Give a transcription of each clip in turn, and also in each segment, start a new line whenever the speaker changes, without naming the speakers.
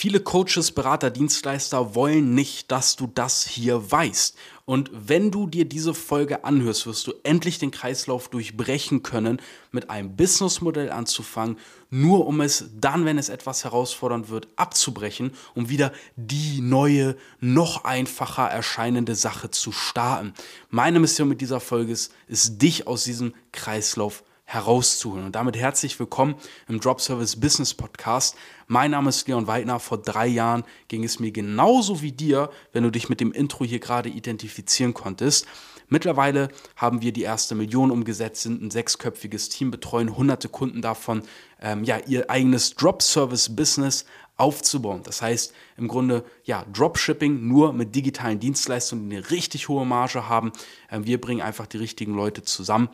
Viele Coaches, Berater, Dienstleister wollen nicht, dass du das hier weißt. Und wenn du dir diese Folge anhörst, wirst du endlich den Kreislauf durchbrechen können, mit einem Businessmodell anzufangen, nur um es dann, wenn es etwas herausfordernd wird, abzubrechen, um wieder die neue, noch einfacher erscheinende Sache zu starten. Meine Mission mit dieser Folge ist, ist dich aus diesem Kreislauf herauszuholen. Und damit herzlich willkommen im Drop Service Business Podcast. Mein Name ist Leon Weidner. Vor drei Jahren ging es mir genauso wie dir, wenn du dich mit dem Intro hier gerade identifizieren konntest. Mittlerweile haben wir die erste Million umgesetzt, sind ein sechsköpfiges Team, betreuen hunderte Kunden davon, ähm, ja, ihr eigenes Drop-Service-Business aufzubauen. Das heißt im Grunde ja Dropshipping nur mit digitalen Dienstleistungen, die eine richtig hohe Marge haben. Ähm, wir bringen einfach die richtigen Leute zusammen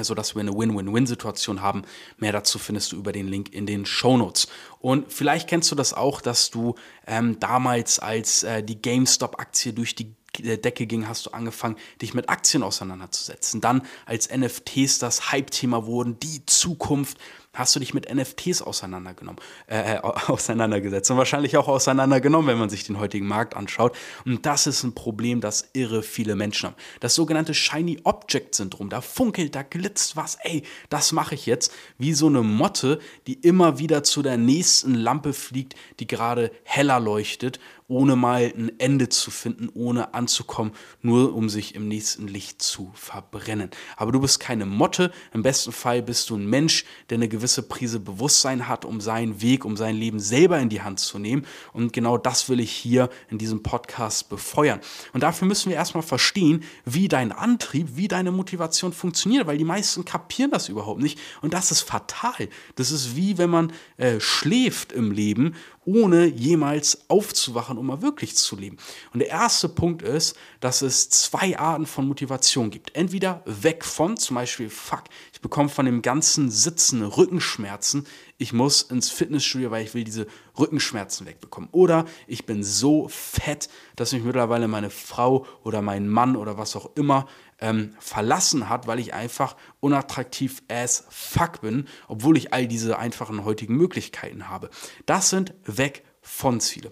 sodass wir eine Win-Win-Win-Situation haben. Mehr dazu findest du über den Link in den Show Notes. Und vielleicht kennst du das auch, dass du ähm, damals, als äh, die GameStop-Aktie durch die Decke ging, hast du angefangen, dich mit Aktien auseinanderzusetzen. Dann, als NFTs das Hype-Thema wurden, die Zukunft, hast du dich mit NFTs auseinandergenommen, äh, äh auseinandergesetzt und wahrscheinlich auch auseinandergenommen, wenn man sich den heutigen Markt anschaut. Und das ist ein Problem, das irre viele Menschen haben. Das sogenannte Shiny Object Syndrom. Da funkelt, da glitzt was. Ey, das mache ich jetzt. Wie so eine Motte, die immer wieder zu der nächsten Lampe fliegt, die gerade heller leuchtet ohne mal ein Ende zu finden, ohne anzukommen, nur um sich im nächsten Licht zu verbrennen. Aber du bist keine Motte, im besten Fall bist du ein Mensch, der eine gewisse Prise Bewusstsein hat, um seinen Weg, um sein Leben selber in die Hand zu nehmen. Und genau das will ich hier in diesem Podcast befeuern. Und dafür müssen wir erstmal verstehen, wie dein Antrieb, wie deine Motivation funktioniert, weil die meisten kapieren das überhaupt nicht. Und das ist fatal. Das ist wie wenn man äh, schläft im Leben ohne jemals aufzuwachen, um mal wirklich zu leben. Und der erste Punkt ist, dass es zwei Arten von Motivation gibt. Entweder weg von, zum Beispiel, fuck, ich bekomme von dem ganzen Sitzen Rückenschmerzen, ich muss ins Fitnessstudio, weil ich will diese Rückenschmerzen wegbekommen. Oder ich bin so fett, dass mich mittlerweile meine Frau oder mein Mann oder was auch immer ähm, verlassen hat, weil ich einfach unattraktiv as fuck bin, obwohl ich all diese einfachen heutigen Möglichkeiten habe. Das sind weg von Ziele.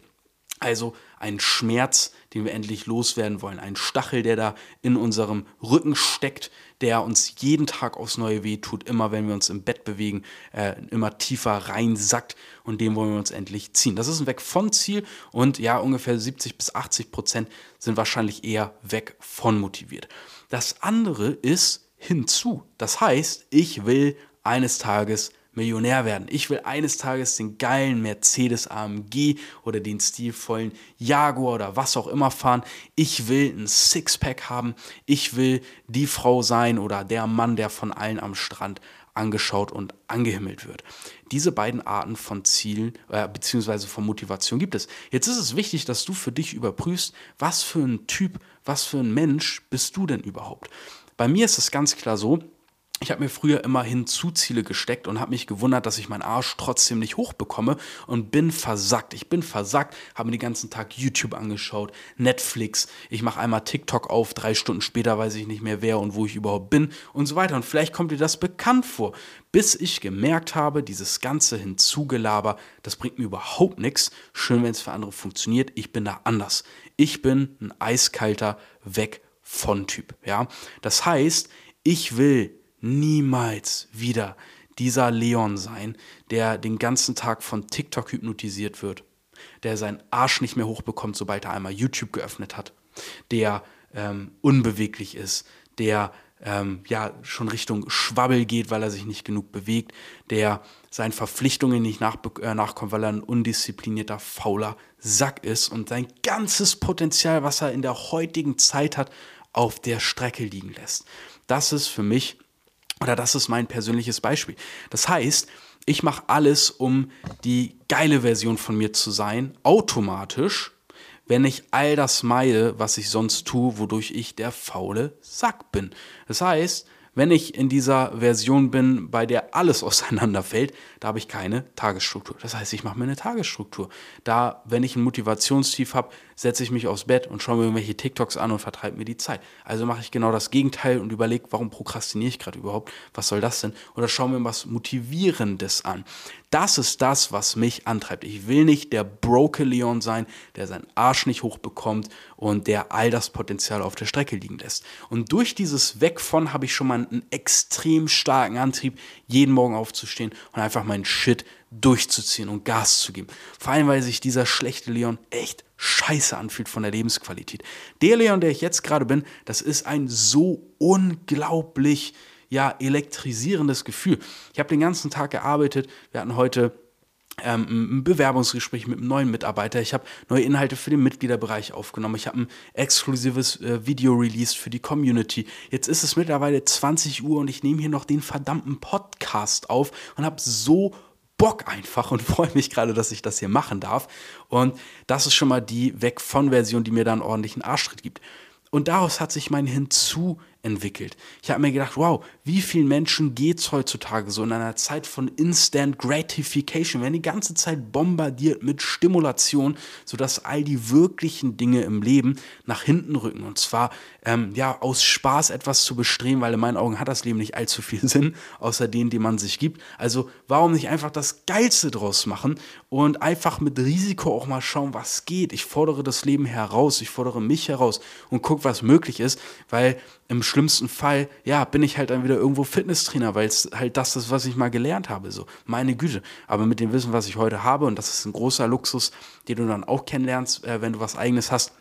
Also ein Schmerz, den wir endlich loswerden wollen. Ein Stachel, der da in unserem Rücken steckt, der uns jeden Tag aufs Neue wehtut, immer wenn wir uns im Bett bewegen, äh, immer tiefer reinsackt und den wollen wir uns endlich ziehen. Das ist ein Weg von Ziel und ja, ungefähr 70 bis 80 Prozent sind wahrscheinlich eher weg von motiviert. Das andere ist hinzu. Das heißt, ich will eines Tages Millionär werden. Ich will eines Tages den geilen Mercedes AMG oder den stilvollen Jaguar oder was auch immer fahren. Ich will ein Sixpack haben. Ich will die Frau sein oder der Mann, der von allen am Strand angeschaut und angehimmelt wird. Diese beiden Arten von Zielen äh, bzw. von Motivation gibt es. Jetzt ist es wichtig, dass du für dich überprüfst, was für ein Typ, was für ein Mensch bist du denn überhaupt. Bei mir ist es ganz klar so, ich habe mir früher immer Hinzuziele gesteckt und habe mich gewundert, dass ich meinen Arsch trotzdem nicht hochbekomme und bin versackt. Ich bin versackt, habe mir den ganzen Tag YouTube angeschaut, Netflix. Ich mache einmal TikTok auf, drei Stunden später weiß ich nicht mehr wer und wo ich überhaupt bin und so weiter. Und vielleicht kommt dir das bekannt vor, bis ich gemerkt habe, dieses ganze Hinzugelaber, das bringt mir überhaupt nichts. Schön, wenn es für andere funktioniert. Ich bin da anders. Ich bin ein eiskalter Weg von Typ. Ja, das heißt, ich will niemals wieder dieser Leon sein, der den ganzen Tag von TikTok hypnotisiert wird, der seinen Arsch nicht mehr hochbekommt, sobald er einmal YouTube geöffnet hat, der ähm, unbeweglich ist, der ähm, ja schon Richtung Schwabbel geht, weil er sich nicht genug bewegt, der seinen Verpflichtungen nicht nach, äh, nachkommt, weil er ein undisziplinierter, fauler Sack ist und sein ganzes Potenzial, was er in der heutigen Zeit hat, auf der Strecke liegen lässt. Das ist für mich oder das ist mein persönliches Beispiel. Das heißt, ich mache alles, um die geile Version von mir zu sein, automatisch, wenn ich all das meide, was ich sonst tue, wodurch ich der faule Sack bin. Das heißt, Wenn ich in dieser Version bin, bei der alles auseinanderfällt, da habe ich keine Tagesstruktur. Das heißt, ich mache mir eine Tagesstruktur. Da, wenn ich ein Motivationstief habe, setze ich mich aufs Bett und schaue mir irgendwelche TikToks an und vertreibe mir die Zeit. Also mache ich genau das Gegenteil und überlege, warum prokrastiniere ich gerade überhaupt? Was soll das denn? Oder schaue mir was Motivierendes an. Das ist das, was mich antreibt. Ich will nicht der broke Leon sein, der seinen Arsch nicht hochbekommt und der all das Potenzial auf der Strecke liegen lässt. Und durch dieses Weg von habe ich schon mal einen extrem starken Antrieb, jeden Morgen aufzustehen und einfach meinen Shit durchzuziehen und Gas zu geben. Vor allem, weil sich dieser schlechte Leon echt scheiße anfühlt von der Lebensqualität. Der Leon, der ich jetzt gerade bin, das ist ein so unglaublich ja, elektrisierendes Gefühl. Ich habe den ganzen Tag gearbeitet. Wir hatten heute ähm, ein Bewerbungsgespräch mit einem neuen Mitarbeiter. Ich habe neue Inhalte für den Mitgliederbereich aufgenommen. Ich habe ein exklusives äh, Video released für die Community. Jetzt ist es mittlerweile 20 Uhr und ich nehme hier noch den verdammten Podcast auf und habe so Bock einfach und freue mich gerade, dass ich das hier machen darf. Und das ist schon mal die Weg von Version, die mir dann ordentlichen Arschtritt gibt. Und daraus hat sich mein Hinzu entwickelt. Ich habe mir gedacht, wow, wie vielen Menschen geht es heutzutage so in einer Zeit von Instant Gratification, wir werden die ganze Zeit bombardiert mit Stimulation, sodass all die wirklichen Dinge im Leben nach hinten rücken. Und zwar ähm, ja aus Spaß etwas zu bestreben, weil in meinen Augen hat das Leben nicht allzu viel Sinn, außer den, den man sich gibt. Also warum nicht einfach das Geilste draus machen und einfach mit Risiko auch mal schauen, was geht. Ich fordere das Leben heraus, ich fordere mich heraus und gucke, was möglich ist, weil im schlimmsten Fall, ja, bin ich halt dann wieder irgendwo Fitnesstrainer, weil es halt das ist, was ich mal gelernt habe. So, meine Güte. Aber mit dem Wissen, was ich heute habe, und das ist ein großer Luxus, den du dann auch kennenlernst, äh, wenn du was eigenes hast,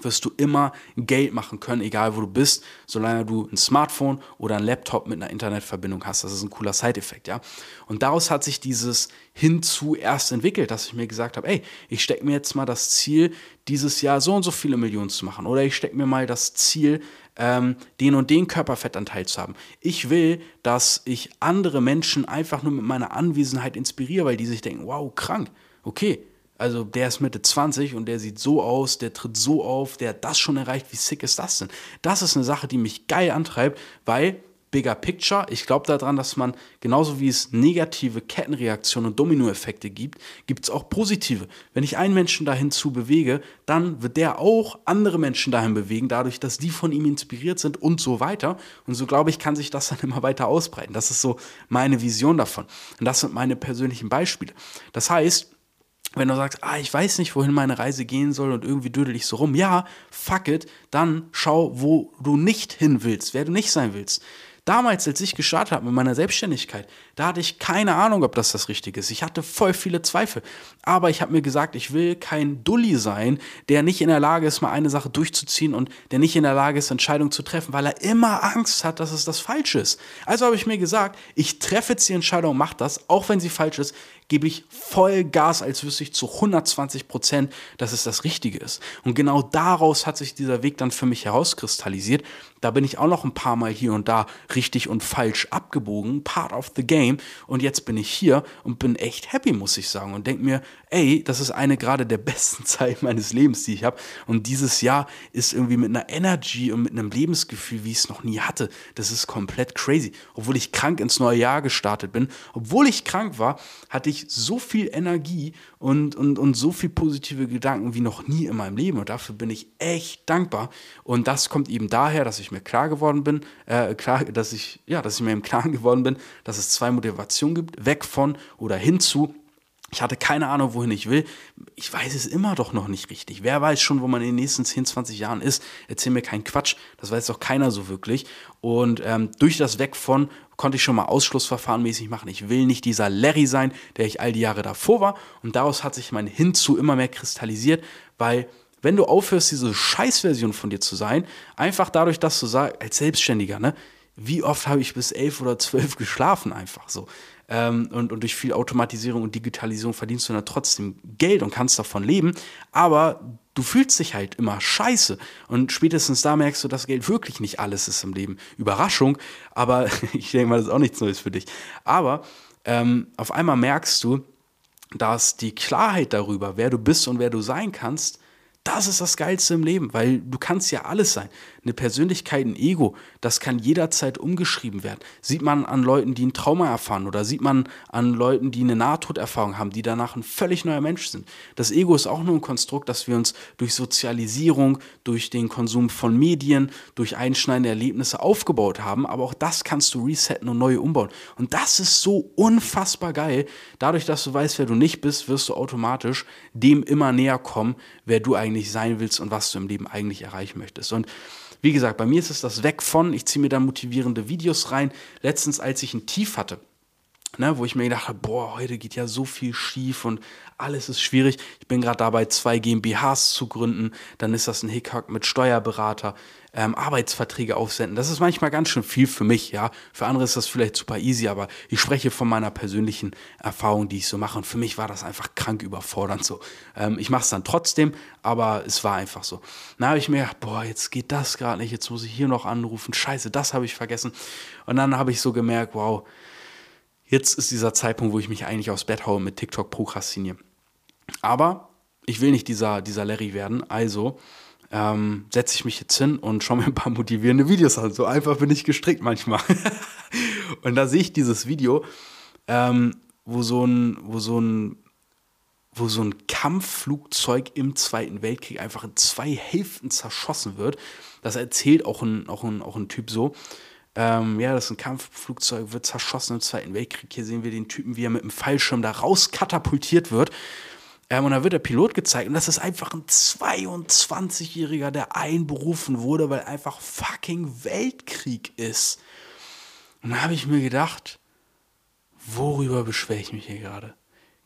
wirst du immer Geld machen können, egal wo du bist, solange du ein Smartphone oder ein Laptop mit einer Internetverbindung hast. Das ist ein cooler Side-Effekt, ja. Und daraus hat sich dieses hinzu erst entwickelt, dass ich mir gesagt habe, ey, ich stecke mir jetzt mal das Ziel, dieses Jahr so und so viele Millionen zu machen. Oder ich stecke mir mal das Ziel, ähm, den und den Körperfettanteil zu haben. Ich will, dass ich andere Menschen einfach nur mit meiner Anwesenheit inspiriere, weil die sich denken, wow, krank, okay, also der ist Mitte 20 und der sieht so aus, der tritt so auf, der hat das schon erreicht. Wie sick ist das denn? Das ist eine Sache, die mich geil antreibt, weil Bigger Picture, ich glaube daran, dass man genauso wie es negative Kettenreaktionen und Dominoeffekte gibt, gibt es auch positive. Wenn ich einen Menschen dahin zu bewege, dann wird der auch andere Menschen dahin bewegen, dadurch, dass die von ihm inspiriert sind und so weiter. Und so glaube ich, kann sich das dann immer weiter ausbreiten. Das ist so meine Vision davon. Und das sind meine persönlichen Beispiele. Das heißt, wenn du sagst, ah, ich weiß nicht, wohin meine Reise gehen soll und irgendwie dödel ich so rum, ja, fuck it, dann schau, wo du nicht hin willst, wer du nicht sein willst. Damals, als ich gestartet habe mit meiner Selbstständigkeit, da hatte ich keine Ahnung, ob das das Richtige ist. Ich hatte voll viele Zweifel. Aber ich habe mir gesagt, ich will kein Dulli sein, der nicht in der Lage ist, mal eine Sache durchzuziehen und der nicht in der Lage ist, Entscheidungen zu treffen, weil er immer Angst hat, dass es das Falsche ist. Also habe ich mir gesagt, ich treffe jetzt die Entscheidung, mach das, auch wenn sie falsch ist, gebe ich voll Gas, als wüsste ich zu 120 Prozent, dass es das Richtige ist. Und genau daraus hat sich dieser Weg dann für mich herauskristallisiert. Da bin ich auch noch ein paar Mal hier und da richtig und falsch abgebogen, part of the game. Und jetzt bin ich hier und bin echt happy, muss ich sagen. Und denke mir, ey, das ist eine gerade der besten Zeit meines Lebens, die ich habe. Und dieses Jahr ist irgendwie mit einer Energy und mit einem Lebensgefühl, wie ich es noch nie hatte. Das ist komplett crazy. Obwohl ich krank ins neue Jahr gestartet bin, obwohl ich krank war, hatte ich so viel Energie und, und, und so viel positive Gedanken wie noch nie in meinem Leben. Und dafür bin ich echt dankbar. Und das kommt eben daher, dass ich mir klar geworden bin, äh, klar, dass ich, ja, dass ich mir im Klaren geworden bin, dass es zwei Motivationen gibt, weg von oder hinzu ich hatte keine Ahnung, wohin ich will. Ich weiß es immer doch noch nicht richtig. Wer weiß schon, wo man in den nächsten 10, 20 Jahren ist? Erzähl mir keinen Quatsch. Das weiß doch keiner so wirklich. Und ähm, durch das Weg von konnte ich schon mal Ausschlussverfahren mäßig machen. Ich will nicht dieser Larry sein, der ich all die Jahre davor war. Und daraus hat sich mein Hinzu immer mehr kristallisiert, weil wenn du aufhörst, diese Scheißversion von dir zu sein, einfach dadurch, dass du sagst, als Selbstständiger, ne, wie oft habe ich bis elf oder zwölf geschlafen einfach so. Ähm, und, und durch viel Automatisierung und Digitalisierung verdienst du dann trotzdem Geld und kannst davon leben. Aber du fühlst dich halt immer scheiße. Und spätestens da merkst du, dass Geld wirklich nicht alles ist im Leben. Überraschung, aber ich denke mal, das ist auch nichts Neues für dich. Aber ähm, auf einmal merkst du, dass die Klarheit darüber, wer du bist und wer du sein kannst, das ist das Geilste im Leben, weil du kannst ja alles sein. Eine Persönlichkeit, ein Ego, das kann jederzeit umgeschrieben werden. Sieht man an Leuten, die ein Trauma erfahren oder sieht man an Leuten, die eine Nahtoderfahrung haben, die danach ein völlig neuer Mensch sind. Das Ego ist auch nur ein Konstrukt, das wir uns durch Sozialisierung, durch den Konsum von Medien, durch einschneidende Erlebnisse aufgebaut haben. Aber auch das kannst du resetten und neu umbauen. Und das ist so unfassbar geil. Dadurch, dass du weißt, wer du nicht bist, wirst du automatisch dem immer näher kommen, wer du eigentlich eigentlich sein willst und was du im Leben eigentlich erreichen möchtest. Und wie gesagt, bei mir ist es das weg von, ich ziehe mir da motivierende Videos rein. Letztens, als ich ein Tief hatte, ne, wo ich mir gedacht habe, boah, heute geht ja so viel schief und alles ist schwierig. Ich bin gerade dabei, zwei GmbHs zu gründen. Dann ist das ein Hickhack mit Steuerberater ähm, Arbeitsverträge aufsenden. Das ist manchmal ganz schön viel für mich, ja. Für andere ist das vielleicht super easy, aber ich spreche von meiner persönlichen Erfahrung, die ich so mache. Und für mich war das einfach krank überfordernd so. Ähm, ich mache es dann trotzdem, aber es war einfach so. Dann habe ich mir gedacht, boah, jetzt geht das gerade nicht, jetzt muss ich hier noch anrufen. Scheiße, das habe ich vergessen. Und dann habe ich so gemerkt, wow, jetzt ist dieser Zeitpunkt, wo ich mich eigentlich aufs Bett haue mit TikTok prokrastiniere. Aber ich will nicht dieser, dieser Larry werden, also ähm, setze ich mich jetzt hin und schaue mir ein paar motivierende Videos an. So einfach bin ich gestrickt manchmal. und da sehe ich dieses Video, ähm, wo so ein, wo so ein, wo so ein Kampfflugzeug im Zweiten Weltkrieg einfach in zwei Hälften zerschossen wird. Das erzählt auch ein, auch ein, auch ein Typ so. Ähm, ja, das ist ein Kampfflugzeug, wird zerschossen im Zweiten Weltkrieg. Hier sehen wir den Typen, wie er mit dem Fallschirm da rauskatapultiert wird. Ähm, und da wird der Pilot gezeigt und das ist einfach ein 22-Jähriger, der einberufen wurde, weil einfach fucking Weltkrieg ist. Und da habe ich mir gedacht, worüber beschwere ich mich hier gerade?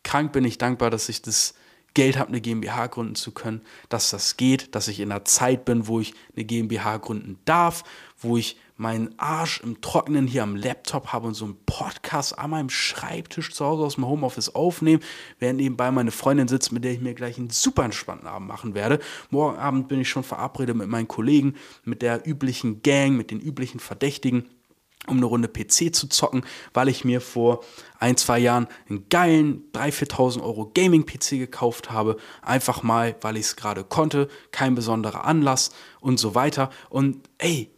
Krank bin ich dankbar, dass ich das Geld habe, eine GmbH gründen zu können, dass das geht, dass ich in einer Zeit bin, wo ich eine GmbH gründen darf, wo ich meinen Arsch im Trockenen hier am Laptop habe und so einen Podcast an meinem Schreibtisch zu Hause aus dem Homeoffice aufnehme, während nebenbei meine Freundin sitzt, mit der ich mir gleich einen super entspannten Abend machen werde. Morgen Abend bin ich schon verabredet mit meinen Kollegen, mit der üblichen Gang, mit den üblichen Verdächtigen um eine Runde PC zu zocken, weil ich mir vor ein, zwei Jahren einen geilen 3.000, 4.000 Euro Gaming-PC gekauft habe. Einfach mal, weil ich es gerade konnte, kein besonderer Anlass und so weiter. Und ey,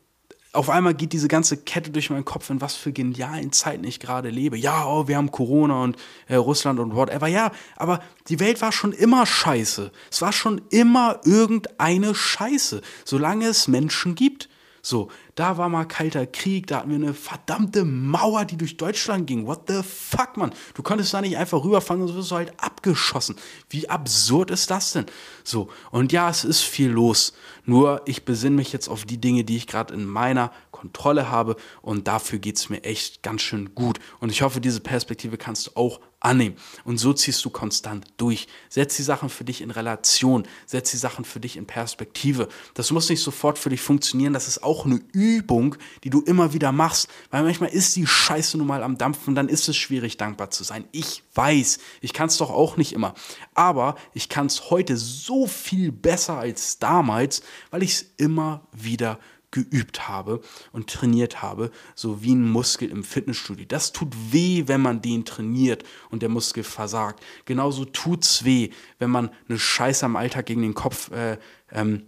auf einmal geht diese ganze Kette durch meinen Kopf, in was für genialen Zeiten ich gerade lebe. Ja, oh, wir haben Corona und äh, Russland und whatever. Ja, aber die Welt war schon immer scheiße. Es war schon immer irgendeine Scheiße, solange es Menschen gibt. So, da war mal kalter Krieg, da hatten wir eine verdammte Mauer, die durch Deutschland ging. What the fuck, Mann? Du konntest da nicht einfach rüberfahren und so wirst du halt abgeschossen. Wie absurd ist das denn? So, und ja, es ist viel los. Nur ich besinne mich jetzt auf die Dinge, die ich gerade in meiner Kontrolle habe und dafür geht es mir echt ganz schön gut. Und ich hoffe, diese Perspektive kannst du auch annehmen. Und so ziehst du konstant durch. Setz die Sachen für dich in Relation, setz die Sachen für dich in Perspektive. Das muss nicht sofort für dich funktionieren, das ist auch eine Übung, die du immer wieder machst, weil manchmal ist die Scheiße nun mal am Dampfen, dann ist es schwierig, dankbar zu sein. Ich weiß, ich kann es doch auch nicht immer. Aber ich kann es heute so viel besser als damals, weil ich es immer wieder geübt habe und trainiert habe, so wie ein Muskel im Fitnessstudio. Das tut weh, wenn man den trainiert und der Muskel versagt. Genauso tut's weh, wenn man eine Scheiße am Alltag gegen den Kopf äh, ähm,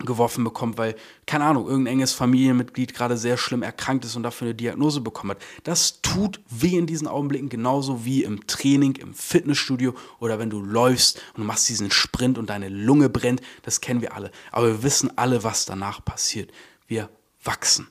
geworfen bekommt, weil, keine Ahnung, irgendein enges Familienmitglied gerade sehr schlimm erkrankt ist und dafür eine Diagnose bekommen hat. Das tut weh in diesen Augenblicken, genauso wie im Training, im Fitnessstudio oder wenn du läufst und machst diesen Sprint und deine Lunge brennt. Das kennen wir alle. Aber wir wissen alle, was danach passiert wir wachsen.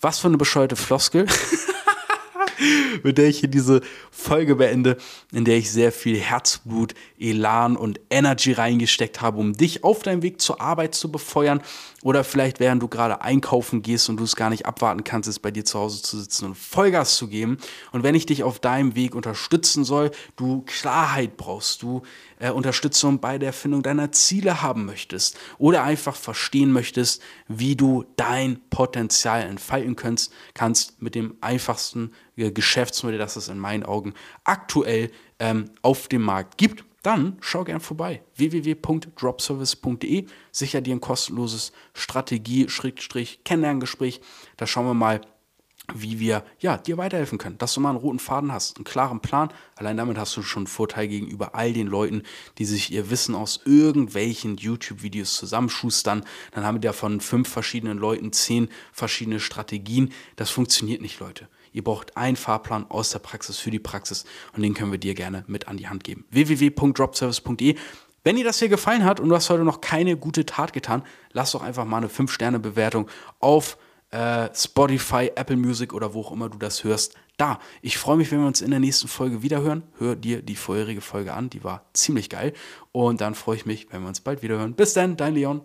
Was für eine bescheuerte Floskel, mit der ich hier diese Folge beende, in der ich sehr viel Herzblut, Elan und Energy reingesteckt habe, um dich auf deinem Weg zur Arbeit zu befeuern oder vielleicht während du gerade einkaufen gehst und du es gar nicht abwarten kannst, es bei dir zu Hause zu sitzen und Vollgas zu geben. Und wenn ich dich auf deinem Weg unterstützen soll, du Klarheit brauchst, du äh, Unterstützung bei der Erfindung deiner Ziele haben möchtest oder einfach verstehen möchtest, wie du dein Potenzial entfalten kannst, kannst mit dem einfachsten äh, Geschäftsmodell, das es in meinen Augen aktuell ähm, auf dem Markt gibt, dann schau gern vorbei. www.dropservice.de. Sicher dir ein kostenloses Strategie-Kennenlerngespräch. Da schauen wir mal, wie wir ja, dir weiterhelfen können, dass du mal einen roten Faden hast, einen klaren Plan. Allein damit hast du schon einen Vorteil gegenüber all den Leuten, die sich ihr Wissen aus irgendwelchen YouTube-Videos zusammenschustern. Dann haben wir da von fünf verschiedenen Leuten zehn verschiedene Strategien. Das funktioniert nicht, Leute. Ihr braucht einen Fahrplan aus der Praxis für die Praxis und den können wir dir gerne mit an die Hand geben. www.dropservice.de wenn dir das hier gefallen hat und du hast heute noch keine gute Tat getan, lass doch einfach mal eine 5-Sterne-Bewertung auf äh, Spotify, Apple Music oder wo auch immer du das hörst, da. Ich freue mich, wenn wir uns in der nächsten Folge wiederhören. Hör dir die vorherige Folge an, die war ziemlich geil. Und dann freue ich mich, wenn wir uns bald wiederhören. Bis dann, dein Leon.